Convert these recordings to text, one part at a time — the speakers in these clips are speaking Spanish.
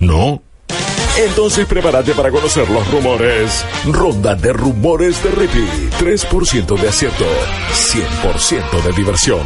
¿No? Entonces prepárate para conocer los rumores. Ronda de rumores de Rippy. 3% de acierto. 100% de diversión.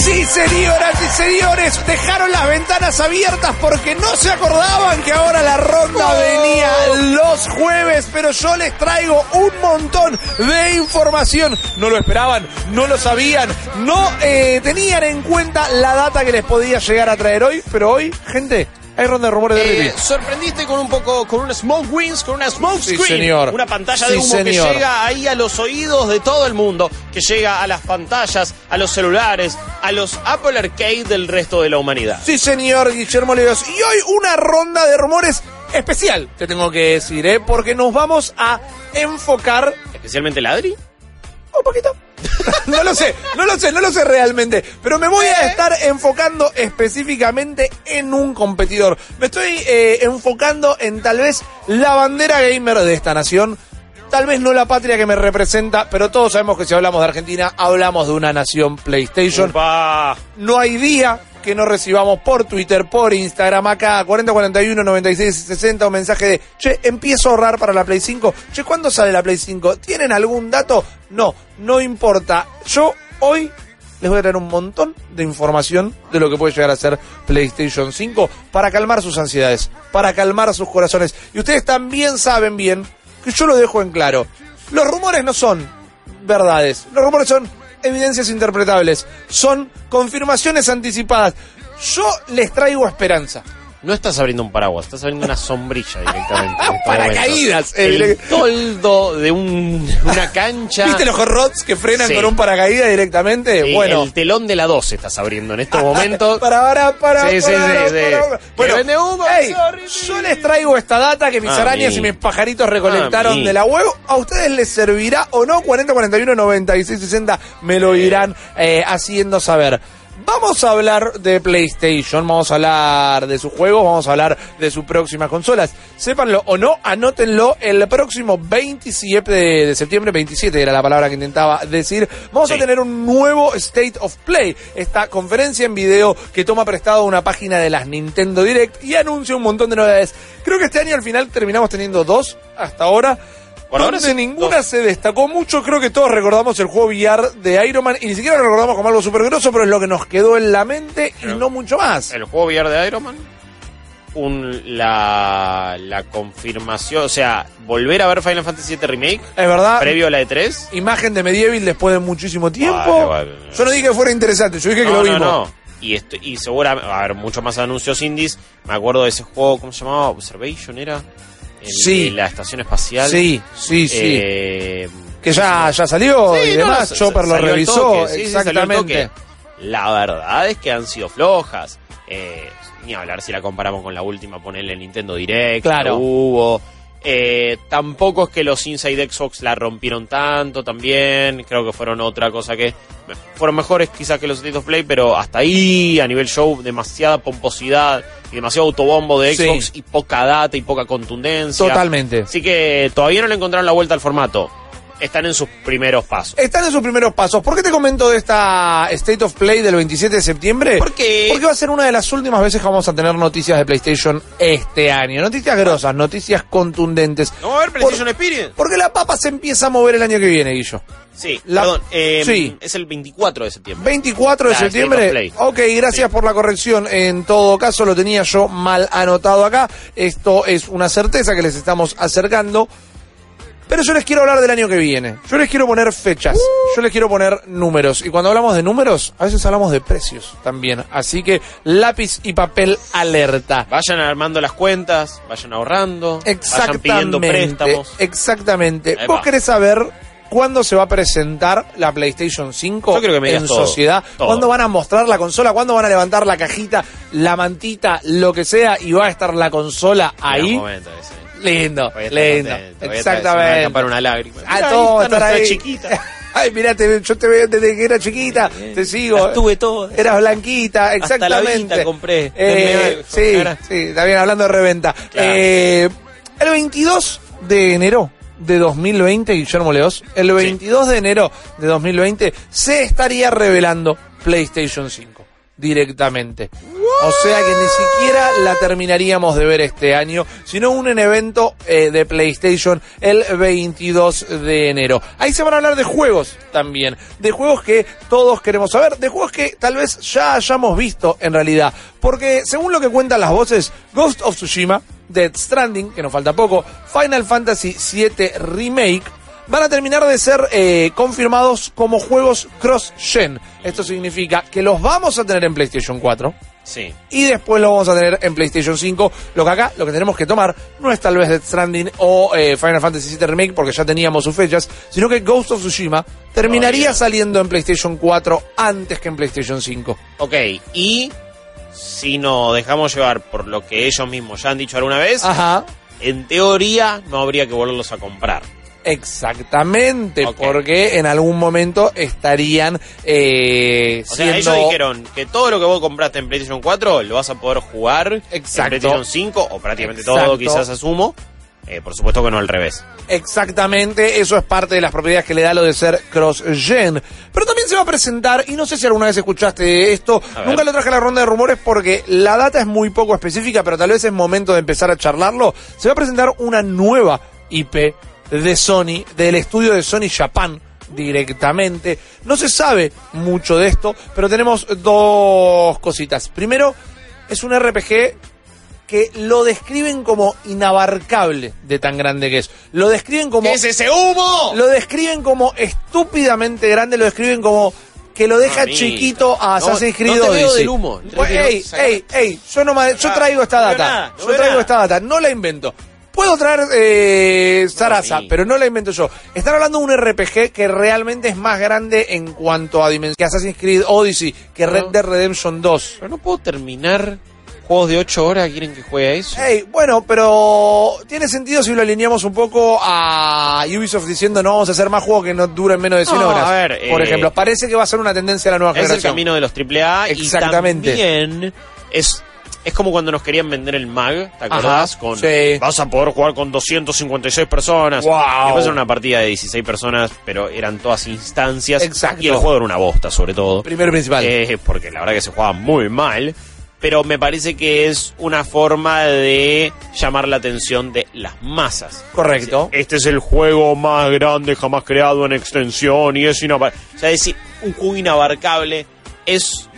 Sí, señoras y señores, dejaron las ventanas abiertas porque no se acordaban que ahora la ronda venía los jueves, pero yo les traigo un montón de información. No lo esperaban, no lo sabían, no eh, tenían en cuenta la data que les podía llegar a traer hoy, pero hoy, gente, hay ronda de rumores de Eh, sorprendiste con un poco, con una smoke wings, con una smoke Sí, screen. señor. Una pantalla Sí, de humo señor. que llega ahí a los oídos de todo el mundo, que llega a las pantallas, a los celulares, a los Apple Arcade del resto de la humanidad. Sí, señor Guillermo Leos. Y hoy una ronda de rumores especial, te tengo que decir, ¿eh? porque nos vamos a enfocar Especialmente Ladri. un poquito. no lo sé, no lo sé, no lo sé realmente. Pero me voy a estar enfocando específicamente en un competidor. Me estoy eh, enfocando en tal vez la bandera gamer de esta nación. Tal vez no la patria que me representa, pero todos sabemos que si hablamos de Argentina, hablamos de una nación PlayStation. Upa. No hay día que no recibamos por Twitter, por Instagram, acá 4041 96 60 un mensaje de, che, empiezo a ahorrar para la Play 5. Che, ¿cuándo sale la Play 5? ¿Tienen algún dato? No, no importa. Yo hoy les voy a traer un montón de información de lo que puede llegar a ser PlayStation 5 para calmar sus ansiedades, para calmar sus corazones. Y ustedes también saben bien que yo lo dejo en claro. Los rumores no son verdades. Los rumores son evidencias interpretables. Son confirmaciones anticipadas. Yo les traigo esperanza. No estás abriendo un paraguas, estás abriendo una sombrilla directamente. en este Paracaídas, eh, El toldo de un- una cancha. ¿Viste los hot rods que frenan Sí. con un paracaídas directamente? Sí, bueno. El telón de la 12 estás abriendo en estos momentos. Para, para, para, Sí, sí, para, sí, para, para. Bueno, humo, yo les traigo esta data que mis A arañas mí. y mis pajaritos recolectaron de la web. ¿A ustedes les servirá o no? 40, 41, 96, 60 me lo irán eh, haciendo saber. Vamos a hablar de PlayStation, vamos a hablar de sus juegos, vamos a hablar de sus próximas consolas. Sépanlo o no, anótenlo el próximo 27 de, de septiembre, 27 era la palabra que intentaba decir. Vamos a tener un nuevo State of Play, esta conferencia en video que toma prestado una página de las Nintendo Direct y anuncia un montón de novedades. Creo que este año al final terminamos teniendo dos hasta ahora. Donde sí, ninguna dos. se destacó mucho, creo que todos recordamos el juego VR de Iron Man y ni siquiera lo recordamos como algo súper grosso, pero es lo que nos quedó en la mente y no mucho más. El juego VR de Iron Man. Un, la, la confirmación, o sea, volver a ver Final Fantasy VII Remake Es verdad, previo a la E E3. imagen de Medieval después de muchísimo tiempo. Vale, vale. Yo no dije que fuera interesante, yo dije que lo no, no, vimos. no. Y, esto, y seguramente va a haber muchos más anuncios indies. Me acuerdo de ese juego, ¿cómo se llamaba? Observation era. El Sí. de la estación espacial. Sí, sí, sí. Eh, que ya, ya salió Sí, y no, demás. Chopper lo revisó. toque, sí, exactamente. La verdad es que han sido flojas. Eh, ni hablar si la comparamos con la última, ponerle Nintendo Direct. Claro. Hubo. Eh, tampoco es que los Inside Xbox la rompieron tanto también. Creo que fueron otra cosa que. Fueron mejores quizás que los State of Play, pero hasta ahí, a nivel show, demasiada pomposidad y demasiado autobombo de Sí. Xbox y poca data y poca contundencia. Totalmente. Así que todavía no le encontraron la vuelta al formato. Están en sus primeros pasos. Están en sus primeros pasos. ¿Por qué te comento de esta State of Play del 27 de septiembre? ¿Por qué? Porque va a ser una de las últimas veces que vamos a tener noticias de PlayStation este año. Noticias grosas, noticias contundentes. ¿No va a haber PlayStation Experience? Porque la papa se empieza a mover el año que viene, Guillo. Sí, La- perdón. eh, sí. Es el 24 de septiembre. 24 de La septiembre. Ok, gracias por la corrección. En todo caso, lo tenía yo mal anotado acá. Esto es una certeza que les estamos acercando. Pero yo les quiero hablar del año que viene. Yo les quiero poner fechas. Yo les quiero poner números. Y cuando hablamos de números, a veces hablamos de precios también. Así que lápiz y papel alerta. Vayan armando las cuentas, vayan ahorrando, vayan pidiendo préstamos. Exactamente. Ahí ¿Vos va. querés saber cuándo se va a presentar la PlayStation 5 Yo creo que me en todo, sociedad, todo. cuándo van a mostrar la consola, cuándo van a levantar la cajita, la mantita, lo que sea, y va a estar la consola ahí. Momento ese. Lindo, a lindo. a a Exactamente. escapar una lágrima. Ah, Mirá, todo ahí estar chiquita. Ay, mirá, te- yo te veo desde que era chiquita, te sigo. Las tuve todas. Eras blanquita, Hasta la exactamente. Compré. Eh, sí, sí, está bien, hablando de reventa. Claro. Eh, el 22 de enero de 2020, Guillermo Leos, el 22 de enero de 2020 se estaría revelando PlayStation 5 directamente. O sea que ni siquiera la terminaríamos de ver este año, sino un evento eh, de PlayStation el 22 de enero. Ahí se van a hablar de juegos también, de juegos que todos queremos saber, de juegos que tal vez ya hayamos visto en realidad, porque según lo que cuentan las voces, Ghost of Tsushima, Dead Stranding, que nos falta poco, Final Fantasy VII Remake, van a terminar de ser eh, confirmados como juegos cross-gen. Esto significa que los vamos a tener en PlayStation 4 Sí. y después lo vamos a tener en PlayStation 5. Lo que acá, lo que tenemos que tomar no es tal vez Death Stranding o eh, Final Fantasy VII Remake porque ya teníamos sus fechas, sino que Ghost of Tsushima terminaría saliendo en PlayStation 4 antes que en PlayStation 5. Ok, y si nos dejamos llevar por lo que ellos mismos ya han dicho alguna vez, Ajá. en teoría no habría que volverlos a comprar. Exactamente, porque en algún momento estarían eh, O sea, ellos dijeron que todo lo que vos compraste en PlayStation 4 lo vas a poder jugar Exacto. en PlayStation 5 o prácticamente Exacto. todo, quizás asumo. Eh, por supuesto que no al revés. Exactamente, eso es parte de las propiedades que le da lo de ser cross-gen. Pero también se va a presentar, y no sé si alguna vez escuchaste esto, nunca lo traje a la ronda de rumores porque la data es muy poco específica, pero tal vez es momento de empezar a charlarlo. Se va a presentar una nueva IP de Sony, del estudio de Sony Japan directamente. No se sabe mucho de esto, pero tenemos dos cositas. Primero, es un RPG que lo describen como inabarcable de tan grande que es. Lo describen como... ¿Qué es ese humo? Lo describen como estúpidamente grande, lo describen como que lo deja Mamita. chiquito a No, Assassin's Creed no te veo Odyssey. del humo. Pues, ey, ey, ey, yo, no yo traigo esta no data. no yo traigo esta data, no la invento. Puedo traer eh, Sarasa, pero no la invento yo. Están hablando de un RPG que realmente es más grande en cuanto a dimensión que Assassin's Creed Odyssey, que Red. Dead Redemption 2. Pero no puedo terminar juegos de 8 horas, ¿quieren que juegue a eso? Ey, bueno, pero tiene sentido si lo alineamos un poco a Ubisoft diciendo no vamos a hacer más juegos que no duren menos de 100 No, horas. a ver, por eh, ejemplo, parece que va a ser una tendencia a la nueva es el generación. camino de los AAA Exactamente. y también es es como cuando nos querían vender el MAG, ¿te acordás? Ajá, con sí. vas a poder jugar con 256 personas. Wow. Después era una partida de 16 personas, pero eran todas instancias Exacto. y el juego era una bosta sobre todo. Primero y principal. Eh, porque la verdad que se jugaba muy mal. Pero me parece que es una forma de llamar la atención de las masas. Correcto. Este es el juego más grande jamás creado en extensión y es inabarcable. O sea, decir, un juego inabarcable es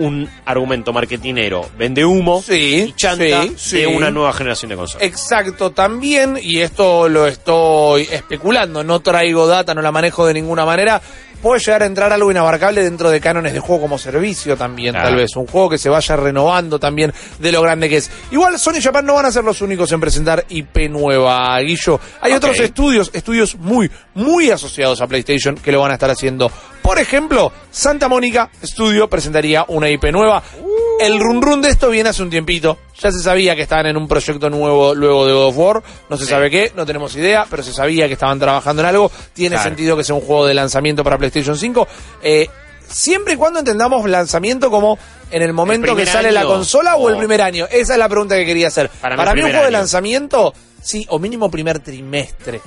un argumento marketinero. Vende humo Sí, y chanta sí, sí. de una nueva generación de consolas. Exacto, también, y esto lo estoy especulando, no traigo data, no la manejo de ninguna manera, puede llegar a entrar algo inabarcable dentro de cánones de juego como servicio también, Claro. tal vez, un juego que se vaya renovando también de lo grande que es. Igual Sony Japan no van a ser los únicos en presentar IP nueva, Guillo. Hay otros estudios, estudios muy, muy asociados a PlayStation que lo van a estar haciendo. Por ejemplo, Santa Mónica Studio presentaría una IP nueva. El run run de esto viene hace un tiempito. Ya se sabía que estaban en un proyecto nuevo luego de God of War. No se Sí. sabe qué, no tenemos idea, pero se sabía que estaban trabajando en algo. Tiene Claro. sentido que sea un juego de lanzamiento para PlayStation 5. Eh, siempre y cuando entendamos lanzamiento como en el momento que sale la consola o el primer año. Esa es la pregunta que quería hacer. Para Para, mí un juego de lanzamiento, sí, o mínimo primer trimestre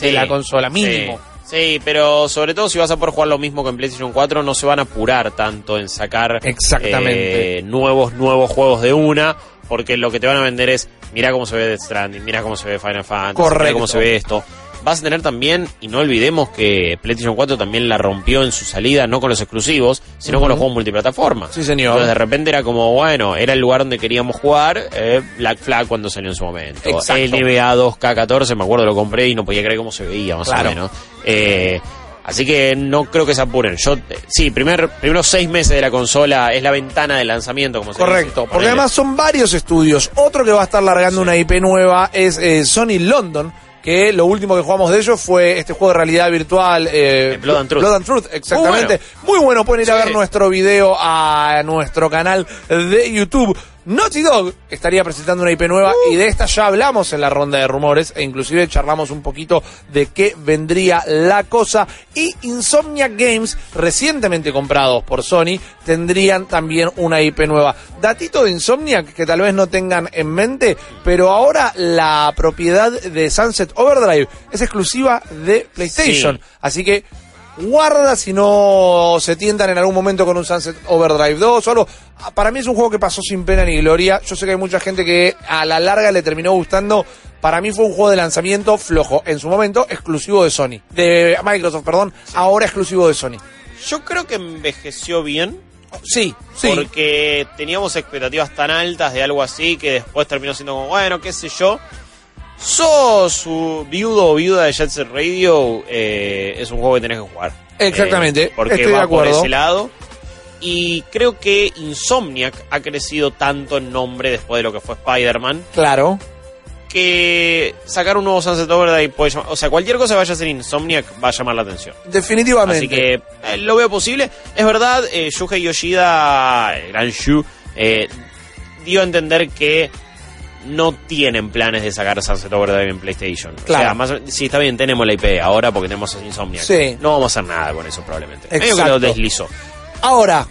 de la consola, mínimo. Sí. Sí, pero sobre todo si vas a poder jugar lo mismo que en PlayStation 4, no se van a apurar tanto en sacar Exactamente. eh, nuevos, nuevos juegos de una, porque lo que te van a vender es, mira cómo se ve Death Stranding, mira cómo se ve Final Fantasy, mira cómo se ve esto. Vas a tener también, y no olvidemos que PlayStation 4 también la rompió en su salida, no con los exclusivos, sino con los juegos multiplataforma. Sí, señor. Entonces de repente era como, bueno, era el lugar donde queríamos jugar eh, Black Flag cuando salió en su momento. Exacto. NBA 2K14, me acuerdo, lo compré y no podía creer cómo se veía, más Claro. o menos. Eh, así que no creo que se apuren. Yo, eh, sí, primer, primeros seis meses de la consola es la ventana de lanzamiento, como se Correcto, dice. porque además son varios estudios. Otro que va a estar largando una IP nueva es eh, Sony London, que lo último que jugamos de ellos fue este juego de realidad virtual. Eh, Blood and Truth. Blood and Truth, exactamente. Muy bueno, pueden ir a ver nuestro video a nuestro canal de YouTube. Naughty Dog estaría presentando una IP nueva Uh. y de esta ya hablamos en la ronda de rumores e inclusive charlamos un poquito de qué vendría la cosa y Insomniac Games recientemente comprados por Sony tendrían también una IP nueva. Datito de Insomniac que tal vez no tengan en mente, pero ahora la propiedad de Sunset Overdrive es exclusiva de PlayStation, Sí. así que guarda si no se tientan en algún momento con un Sunset Overdrive 2 o algo. Para mí es un juego que pasó sin pena ni gloria. Yo sé que hay mucha gente que a la larga le terminó gustando. Para mí fue un juego de lanzamiento flojo. En su momento, exclusivo de Sony. De Microsoft, perdón. Ahora exclusivo de Sony. Yo creo que envejeció bien. Sí, sí. Porque teníamos expectativas tan altas de algo así que después terminó siendo como, bueno, qué sé yo. Sos viudo o viuda de Jet Set Radio, eh, es un juego que tenés que jugar. Exactamente, Eh, porque estoy de va por ese lado. Y creo que Insomniac ha crecido tanto en nombre después de lo que fue Spider-Man Claro. que sacar un nuevo Sunset Overdrive puede llamar, o sea, cualquier cosa que vaya a ser Insomniac va a llamar la atención. Definitivamente. Así que eh, lo veo posible. Es verdad, Shuhei Yoshida, el gran Shu, dio a entender que no tienen planes de sacar Sunset Overdrive en PlayStation. Claro. O sea, más, sí, está bien, tenemos la IP ahora porque tenemos Insomniac. Sí. No vamos a hacer nada con eso probablemente. Medio que Exacto. lo deslizó. Ahora,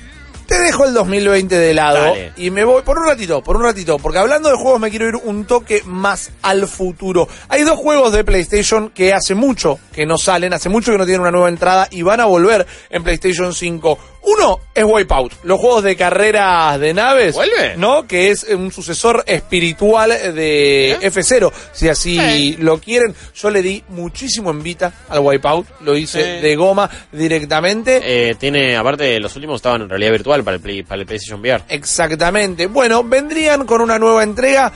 te dejo el 2020 de lado Dale. y me voy por un ratito, por un ratito, porque hablando de juegos me quiero ir un toque más al futuro. Hay dos juegos de PlayStation que hace mucho que no salen, hace mucho que no tienen una nueva entrada y van a volver en PlayStation 5. Uno es Wipeout, los juegos de carreras de naves, ¿Vuelve? ¿no? Que es un sucesor espiritual de ¿Eh? F0, si así Sí. lo quieren. Yo le di muchísimo en Vita al Wipeout, lo hice de goma directamente. Eh, tiene, aparte, los últimos estaban en realidad virtual para el, Play- para el PlayStation VR. Exactamente. Bueno, vendrían con una nueva entrega.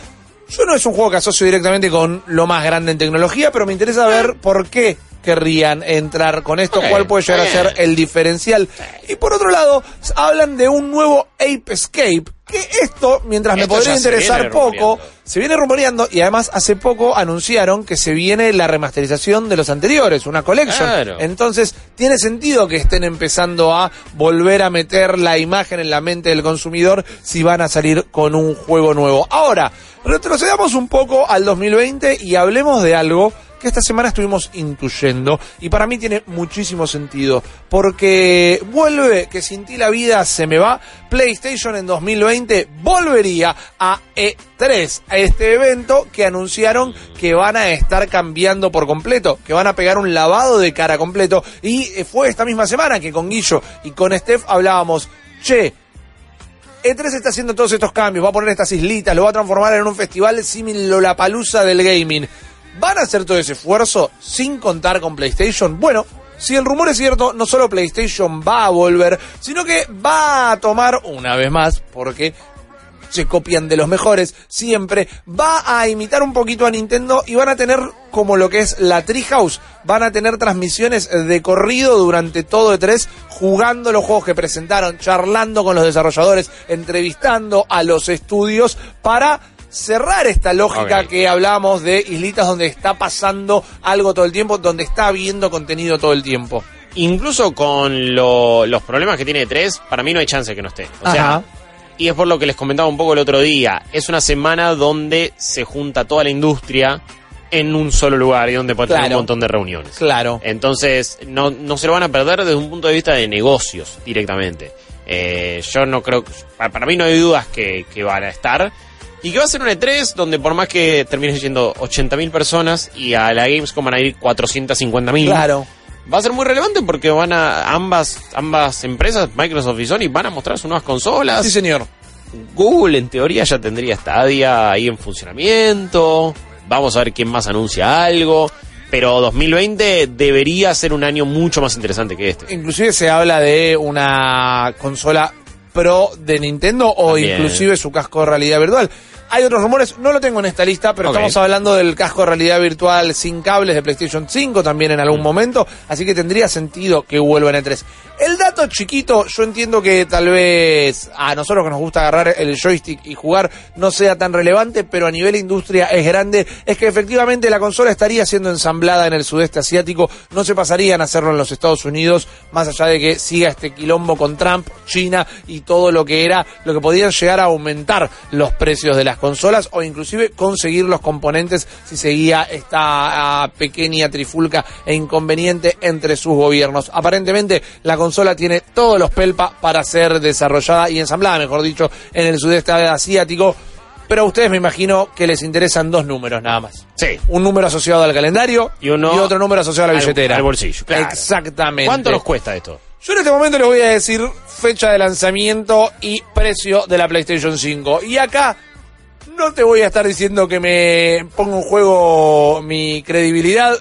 Yo no es un juego que asocio directamente con lo más grande en tecnología, pero me interesa ver por qué querrían entrar con esto, cuál puede llegar a ser el diferencial. Y por otro lado, hablan de un nuevo Ape Escape, que esto, mientras me podría interesar poco, se viene rumoreando y además hace poco anunciaron que se viene la remasterización de los anteriores, una collection. Claro. Entonces, tiene sentido que estén empezando a volver a meter la imagen en la mente del consumidor si van a salir con un juego nuevo. Ahora, retrocedamos un poco al 2020 y hablemos de algo que esta semana estuvimos intuyendo y para mí tiene muchísimo sentido porque vuelve que sin ti la vida se me va PlayStation en 2020 volvería a E3 a este evento que anunciaron que van a estar cambiando por completo que van a pegar un lavado de cara completo y eh, fue esta misma semana que con Guillo y con Steph hablábamos che E3 está haciendo todos estos cambios, va a poner estas islitas, lo va a transformar en un festival similar la palusa del gaming. ¿Van a hacer todo ese esfuerzo sin contar con PlayStation? Bueno, si el rumor es cierto, no solo PlayStation va a volver, sino que va a tomar una vez más, porque se copian de los mejores siempre, va a imitar un poquito a Nintendo y van a tener como lo que es la Treehouse, van a tener transmisiones de corrido durante todo E3 jugando los juegos que presentaron, charlando con los desarrolladores, entrevistando a los estudios para cerrar esta lógica que hablamos de islitas donde está pasando algo todo el tiempo, donde está habiendo contenido todo el tiempo. Incluso con lo- los problemas que tiene 3, para mí no hay chance que no esté. O sea, Ajá. y es por lo que les comentaba un poco el otro día. Es una semana donde se junta toda la industria en un solo lugar y donde puede tener un montón de reuniones. Claro. Entonces, no, no se lo van a perder desde un punto de vista de negocios directamente. Eh, yo no creo que. pa- Para mí no hay dudas que, que van a estar. Y que va a ser un E3 donde, por más que terminen yendo 80.000 personas y a la Gamescom van a ir 450.000. Claro. Va a ser muy relevante porque van a. Ambas, ambas empresas, Microsoft y Sony, van a mostrar sus nuevas consolas. Sí, señor. Google en teoría ya tendría Stadia ahí en funcionamiento. Vamos a ver quién más anuncia algo. Pero 2020 debería ser un año mucho más interesante que este. Inclusive se habla de una consola Pro de Nintendo o También. inclusive su casco de realidad virtual. Hay otros rumores, no lo tengo en esta lista, pero estamos hablando del casco de realidad virtual sin cables de PlayStation 5 también en algún momento, así que tendría sentido que vuelvan en 3. El dato chiquito, yo entiendo que tal vez a nosotros que nos gusta agarrar el joystick y jugar no sea tan relevante, pero a nivel industria es grande, es que efectivamente la consola estaría siendo ensamblada en el sudeste asiático, no se pasarían a hacerlo en los Estados Unidos, más allá de que siga este quilombo con Trump, China y todo lo que era, lo que podían llegar a aumentar los precios de las consolas o inclusive conseguir los componentes si seguía esta ah, pequeña trifulca e inconveniente entre sus gobiernos. Aparentemente la consola tiene todos los pelpa para ser desarrollada y ensamblada, mejor dicho, en el sudeste asiático. Pero a ustedes me imagino que les interesan dos números nada más. Sí. Un número asociado al calendario Y uno otro número asociado a la al- billetera. al bolsillo, claro. Exactamente. ¿Cuánto nos cuesta esto? Yo en este momento les voy a decir fecha de lanzamiento y precio de la PlayStation 5. Y acá no te voy a estar diciendo que me ponga en juego mi credibilidad,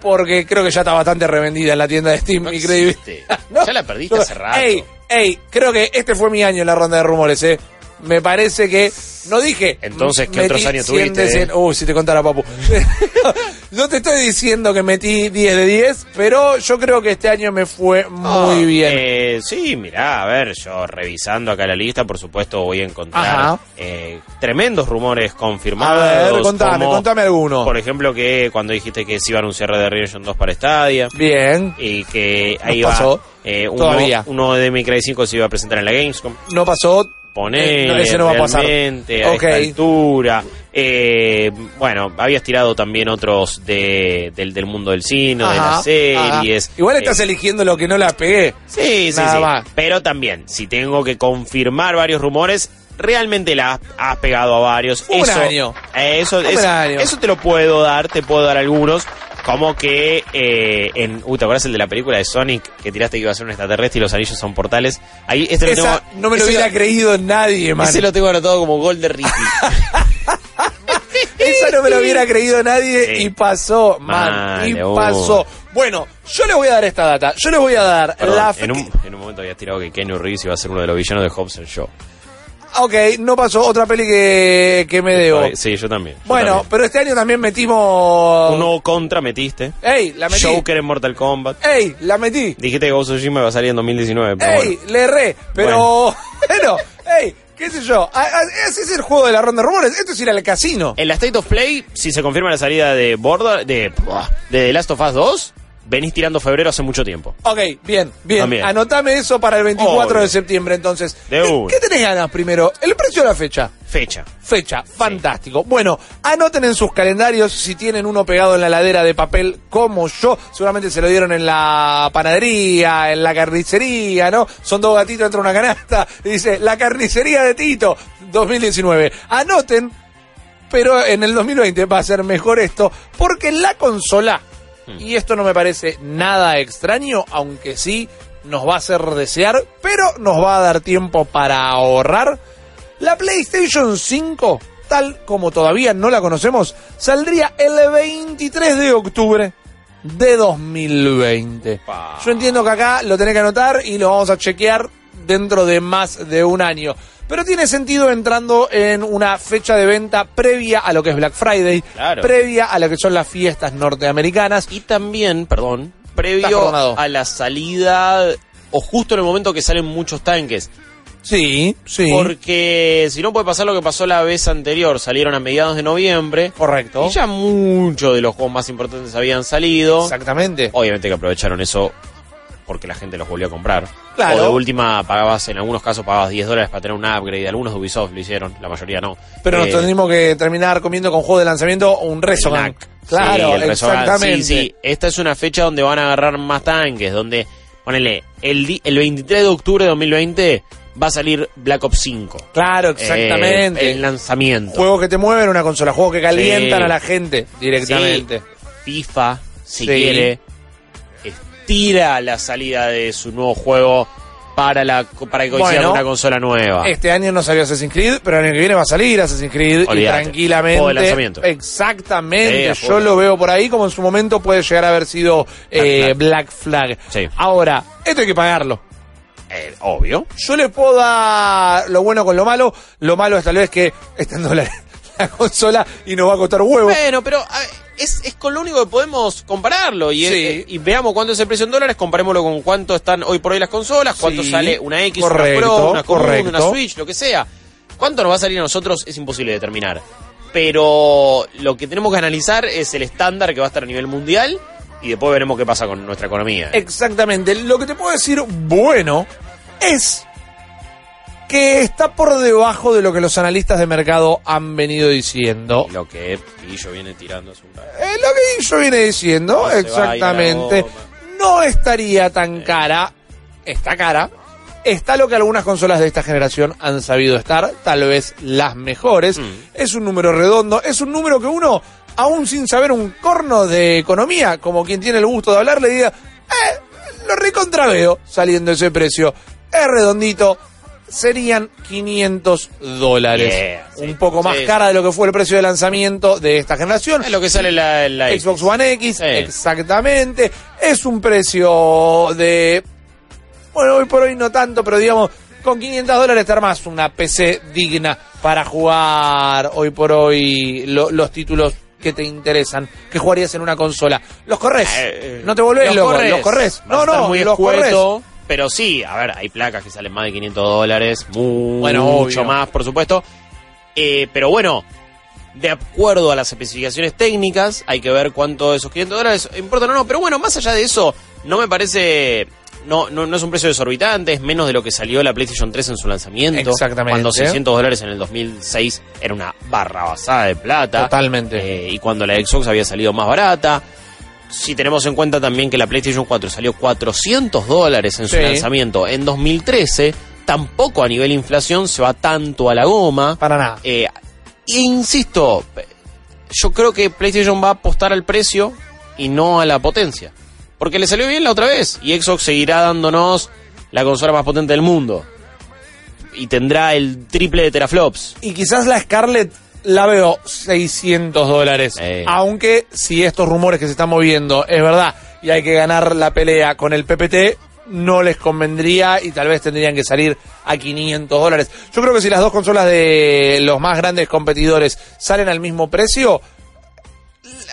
porque creo que ya está bastante revendida en la tienda de Steam No mi credibilidad. Ya la perdiste hace rato. Ey, ey, creo que este fue mi año en la ronda de rumores, eh. Me parece que. No dije. Entonces, ¿qué otros años 100 de tuviste, 100. eh? Uy, si te contara, papu. no te estoy diciendo que metí 10 de 10, pero yo creo que este año me fue muy bien. Eh, sí, mirá, a ver, yo revisando acá la lista, por supuesto voy a encontrar eh, tremendos rumores A confirmados. ver, contame, como, contame alguno. Por ejemplo, que cuando dijiste que se iba a anunciar Red Dead Redemption 2 para Stadia. Bien. Y que ahí Nos va. pasó. eh, uno, Todavía. uno de mi Cry 5 se iba a presentar en la Gamescom. No pasó. Ponele, Eh, no, ese no va a pasar. a Ok. esta altura. Eh, bueno, habías tirado también otros de, del, del mundo del cine, de las series. ajá. Igual Eh, estás eligiendo lo que no la pegué. Sí, sí, Nada sí. más. Pero también, si tengo que confirmar varios rumores, realmente la has, has pegado a varios. Un eso, año. eh, eso, es- año. eso te lo puedo dar, te puedo dar algunos. Como que eh, en. Uy, ¿te acuerdas el de la película de Sonic que tiraste que iba a ser un extraterrestre y los anillos son portales? Ahí este lo tengo. no me lo hubiera creído nadie, man. Ese lo tengo anotado como gol de Ricky. Esa no me lo hubiera creído nadie Sí. y pasó, man. Y uh. pasó. Bueno, yo le voy a dar esta data. Yo le voy a dar Perdón, la en, un, en un momento habías tirado que Kenny Reeves iba a ser uno de los villanos de Hobbs Shaw. Ok, no pasó. Otra peli que, que me debo. Sí, yo también. yo Bueno, también. pero este año también metimos. Un nuevo contra metiste. ¡Ey! La metí. Joker en Mortal Kombat. ¡Ey! La metí. Dijiste que Ghost of Tsushima iba a salir en 2019, pero ¡Ey! bueno. Le erré. Pero. Bueno, ¡ey! ¿Qué sé yo? A- a- Ese es el juego de la ronda de rumores. Esto es ir al casino. En la State of Play, si se confirma la salida de Border, de, de The Last of Us 2, venís tirando febrero hace mucho tiempo. Ok, bien, bien. También. Anotame eso para el 24 Obvio. de septiembre, entonces. De ¿Qué. ¿Qué tenés ganas primero? ¿El precio o la fecha? Fecha. Fecha, fantástico. Bueno, anoten en sus calendarios si tienen uno pegado en la ladera de papel como yo. Seguramente se lo dieron en la panadería, en la carnicería, ¿no? Son dos gatitos dentro de una canasta. Y dice, la carnicería de Tito, 2019. Anoten, pero en el 2020 va a ser mejor esto, porque la consola, y esto no me parece nada extraño, aunque sí nos va a hacer desear, pero nos va a dar tiempo para ahorrar. La PlayStation 5, tal como todavía no la conocemos, saldría el 23 de octubre de 2020. Pa. Yo entiendo que acá lo tenés que anotar y lo vamos a chequear dentro de más de un año. Pero tiene sentido entrando en una fecha de venta previa a lo que es Black Friday, Claro. previa a lo que son las fiestas norteamericanas. Y también, perdón, previo a la salida o justo en el momento que salen muchos tanques. Sí, sí. Porque si no puede pasar lo que pasó la vez anterior, salieron a mediados de noviembre. Correcto. Y ya muchos de los juegos más importantes habían salido. Exactamente. Obviamente que aprovecharon eso porque la gente los volvió a comprar. Claro. O de última pagabas, en algunos casos pagabas 10 dólares para tener un upgrade. Algunos de Ubisoft lo hicieron, la mayoría no. Pero nos Eh, tendríamos que terminar comiendo con juego de lanzamiento un Resogan. Claro, Sí, el exactamente. Sí, sí. Esta es una fecha donde van a agarrar más tanques, donde, ponele, el, el 23 de octubre de 2020 va a salir Black Ops 5. Claro, exactamente. Eh, el lanzamiento. Juegos que te mueven una consola, juegos que calientan Sí. a la gente directamente. Sí, FIFA, si Sí. quiere, estira la salida de su nuevo juego para la para que coincida Bueno, con una consola nueva. Este año no salió Assassin's Creed, pero el año que viene va a salir Assassin's Creed y tranquilamente. Juego de lanzamiento. Exactamente. Sí, a Yo lo veo por ahí como en su momento puede llegar a haber sido eh. Black Flag. Sí. Ahora, esto hay que pagarlo. Eh, obvio. Yo le puedo dar lo bueno con lo malo. Lo malo es tal vez que está en dólares la consola y nos va a costar huevo. Bueno, pero es, es con lo único que podemos compararlo y, Sí. eh, y veamos cuánto es el precio en dólares, comparémoslo con cuánto están hoy por hoy las consolas, cuánto Sí, sale una X, correcto, una Pro, una común, una Switch, lo que sea. ¿Cuánto nos va a salir a nosotros? Es imposible determinar. Pero lo que tenemos que analizar es el estándar que va a estar a nivel mundial y después veremos qué pasa con nuestra economía. Exactamente. Lo que te puedo decir bueno es que está por debajo de lo que los analistas de mercado han venido diciendo. Y lo que Pillo viene tirando hace un rato. Eh, lo que yo viene diciendo, No exactamente. No estaría tan cara. Está cara. Está lo que algunas consolas de esta generación han sabido estar, tal vez las mejores. Mm. Es un número redondo, es un número que uno, aún sin saber un corno de economía, como quien tiene el gusto de hablar, le diga, eh, lo recontraveo saliendo ese precio. Es redondito, serían 500 dólares. Yeah, sí. un poco más Sí, cara de lo que fue el precio de lanzamiento de esta generación. Es lo que sale la, la. Xbox One X, Sí. exactamente. Es un precio de. Bueno, hoy por hoy no tanto, pero digamos, con 500 dólares te armas una PC digna para jugar hoy por hoy lo- los títulos que te interesan, que jugarías en una consola. Los corres, Eh, no te volvés los loco, corres. los corres. No, no, muy los corres. Pero sí, a ver, hay placas que salen más de 500 dólares, mucho Bueno, obvio. más, por supuesto. Eh, pero bueno, de acuerdo a las especificaciones técnicas, hay que ver cuánto de esos 500 dólares importan o no. Pero bueno, más allá de eso, no me parece... No, no, no es un precio desorbitante, es menos de lo que salió la PlayStation 3 en su lanzamiento. Exactamente. Cuando 600 dólares en el 2006 era una barra basada de plata. Totalmente. Eh, y cuando la Xbox había salido más barata. Si tenemos en cuenta también que la PlayStation 4 salió 400 dólares en su Sí. lanzamiento en 2013, tampoco a nivel inflación se va tanto a la goma. Para nada. Eh, e insisto, yo creo que PlayStation va a apostar al precio y no a la potencia. Porque le salió bien la otra vez y Xbox seguirá dándonos la consola más potente del mundo. Y tendrá el triple de teraflops. Y quizás la Scarlett la veo 600 dólares. Eh. Aunque si estos rumores que se están moviendo es verdad y hay que ganar la pelea con el PPT, no les convendría y tal vez tendrían que salir a 500 dólares. Yo creo que si las dos consolas de los más grandes competidores salen al mismo precio,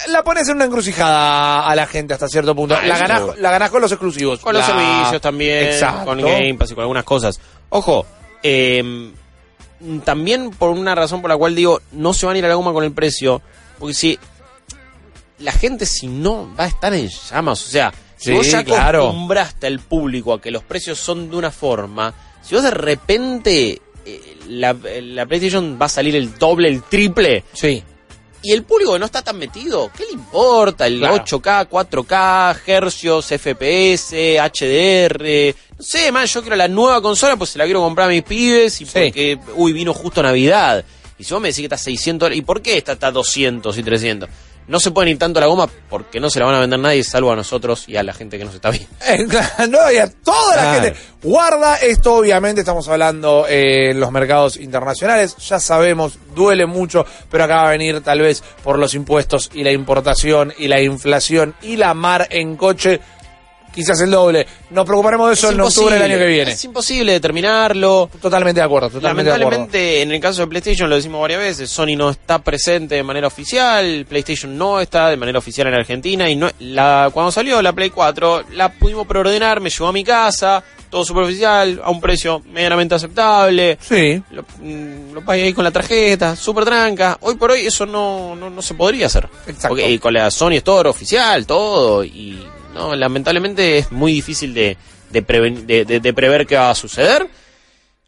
la- pones en una encrucijada a la gente hasta cierto punto. La, ganás, la ganás con los exclusivos. Con los servicios también, Exacto. con Game Pass y con algunas cosas. Ojo, eh, también por una razón por la cual digo, no se van a ir a la goma con el precio, porque si la gente si no va a estar en llamas, o sea, si Sí, vos ya claro. acostumbraste al público a que los precios son de una forma, si vos de repente eh, la, la PlayStation va a salir el doble, el triple, Sí. y el público no está tan metido, ¿qué le importa? El Claro. 8K, 4K, hercios, FPS, HDR. Sé, man, yo quiero la nueva consola, pues se la quiero comprar a mis pibes y Sí. porque, uy, vino justo Navidad. Y si vos me decís que está 600, ¿y por qué está está 200 y 300? No se pueden ir tanto a la goma porque no se la van a vender nadie, salvo a nosotros y a la gente que nos está viendo. Eh, no, y a toda la gente. Guarda esto, obviamente, estamos hablando eh, en los mercados internacionales. Ya sabemos, duele mucho, pero acá va a venir tal vez por los impuestos y la importación y la inflación y la mar en coche. Quizás el doble. Nos preocuparemos de eso en octubre del año que viene. Es imposible determinarlo. Totalmente de acuerdo, totalmente de acuerdo. Lamentablemente, en el caso de PlayStation, lo decimos varias veces, Sony no está presente de manera oficial, PlayStation no está de manera oficial en Argentina y no la cuando salió la Play 4 la pudimos preordenar, me llegó a mi casa, todo superficial, a un precio medianamente aceptable. Sí. Lo, mm, lo pagué ahí con la tarjeta, súper tranca. Hoy por hoy eso no, no, no se podría hacer. Exacto. Porque, y con la Sony Store oficial, todo. Y no, lamentablemente es muy difícil de, de, de, de- de prever qué va a suceder.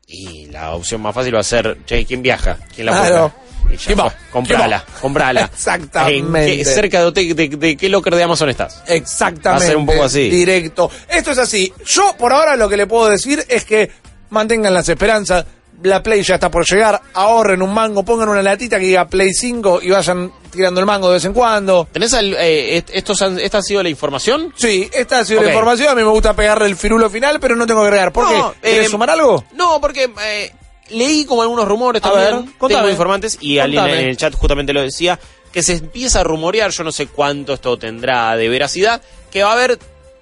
Y la opción más fácil va a ser, che, ¿quién viaja? ¿Quién la Claro. compra? Y ya ¿Quién va? comprala, comprala. Exactamente. ¿En qué- cerca de, de, qué locker de Amazon estás? Exactamente. Va a ser un poco así. Directo. Esto es así. Yo por ahora lo que le puedo decir es que mantengan las esperanzas. La Play ya está por llegar. Ahorren un mango, pongan una latita que diga Play 5 y vayan tirando el mango de vez en cuando. ¿Tenés al- eh, est- estos han- ¿Esta ha sido la información? Sí, esta ha sido la información. A mí me gusta pegarle el firulo final, pero no tengo que agregar. ¿Por No, qué? ¿Quieres eh, sumar algo? No, porque eh, leí como algunos rumores A también. ver, contame. Tengo informantes y alguien en el chat justamente lo decía, que se empieza a rumorear, yo no sé cuánto esto tendrá de veracidad, que va a haber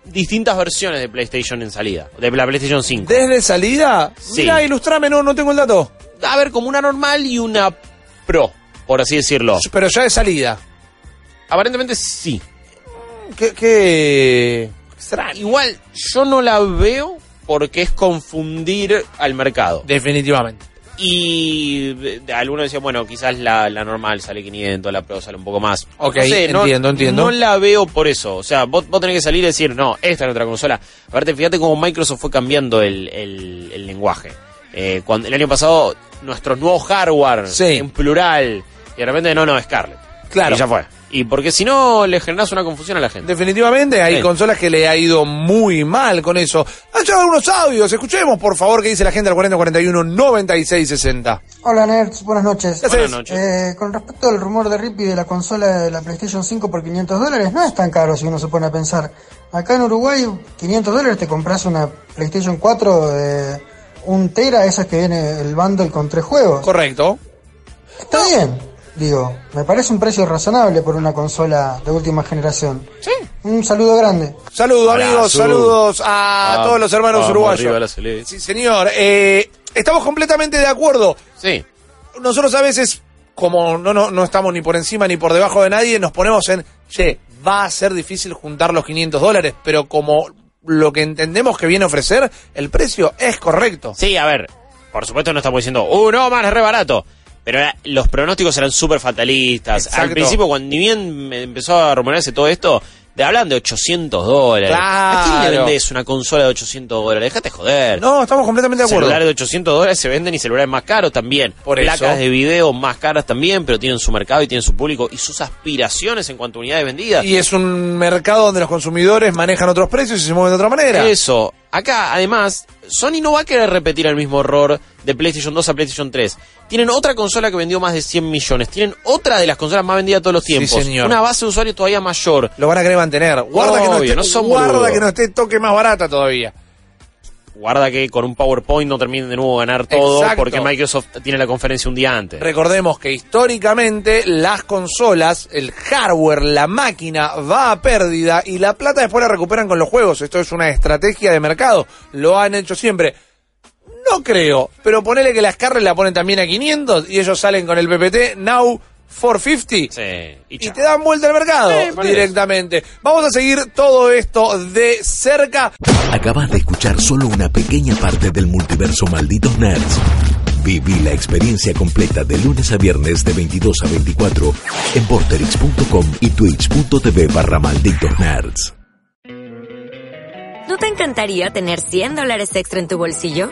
distintas versiones de PlayStation en salida, de la PlayStation 5. ¿Desde salida? Sí. Mira, ilustrame, no, no tengo el dato. A ver, como una normal y una Pro, por así decirlo. Pero ya de salida. Aparentemente sí. ¿Qué, qué extraño? Igual, yo no la veo porque es confundir al mercado. Definitivamente. Y de- algunos decían, bueno, quizás la, la normal sale 500, la Pro sale un poco más. Ok, No sé, no- entiendo, entiendo. No la veo por eso. O sea, vos, vos tenés que salir y decir, no, esta es nuestra consola. Aparte, fíjate cómo Microsoft fue cambiando el, el- el lenguaje. Eh, cuando, el año pasado, nuestro nuevo hardware, Sí. en plural, y de repente, no, no, Scarlett. Claro. Y ya fue. Y porque si no, le generás una confusión a la gente. Definitivamente hay Sí. consolas que le ha ido muy mal con eso. Han llegado algunos audios, escuchemos por favor qué dice la gente al 4041 9660. Hola nerds, buenas noches. ¿Qué Buenas noches. Eh, con respecto al rumor de Rippy de la consola de la PlayStation 5 por 500 dólares, no es tan caro si uno se pone a pensar. Acá en Uruguay, 500 dólares te compras una PlayStation 4 de un tera, esas que viene el bundle con tres juegos. Correcto. Está bien, digo, me parece un precio razonable por una consola de última generación. Sí. Un saludo grande. Saludos amigos, saludos a todos los hermanos vamos, uruguayos. la. Sí señor, Eh, estamos completamente de acuerdo. Sí. Nosotros a veces, como no, no, no estamos ni por encima ni por debajo de nadie, nos ponemos en, che, va a ser difícil juntar los 500 dólares, pero como lo que entendemos que viene a ofrecer, el precio es correcto. Sí, a ver, por supuesto no estamos diciendo, uh, no, más re barato. Pero era- los pronósticos eran súper fatalistas. Exacto. Al principio, cuando ni bien empezó a rumorarse todo esto, te hablan de 800 dólares. ¿A quién le Claro. vendés una consola de 800 dólares? Déjate joder. No, estamos completamente de acuerdo. Celulares de 800 dólares se venden y celulares más caros también. Por Placas eso. de video más caras también, pero tienen su mercado y tienen su público y sus aspiraciones en cuanto a unidades vendidas. Y es un mercado donde los consumidores manejan otros precios y se mueven de otra manera. Eso. Acá, además, Sony no va a querer repetir el mismo error de PlayStation 2 a PlayStation 3. Tienen otra consola que vendió más de 100 millones. Tienen otra de las consolas más vendidas de todos los Sí, tiempos. señor. Una base de usuarios todavía mayor. Lo van a querer mantener. Guarda que no esté, no son guarda que no esté toque más barata todavía. Guarda que con un PowerPoint no terminen de nuevo ganar todo Exacto. porque Microsoft tiene la conferencia un día antes. Recordemos que históricamente las consolas, el hardware, la máquina va a pérdida y la plata después la recuperan con los juegos. Esto es una estrategia de mercado. Lo han hecho siempre. No creo, pero ponele que las Scarlett la ponen también a 500 y ellos salen con el PPT Now 450. Sí. Y, te dan vuelta al mercado Sí, por eso. directamente. Vamos a seguir todo esto de cerca. Acabas de escuchar solo una pequeña parte del multiverso Malditos Nerds. Viví la experiencia completa de lunes a viernes de 22 a 24 en porterix.com y twitch.tv barra Malditos Nerds. ¿No te encantaría tener 100 dólares extra en tu bolsillo?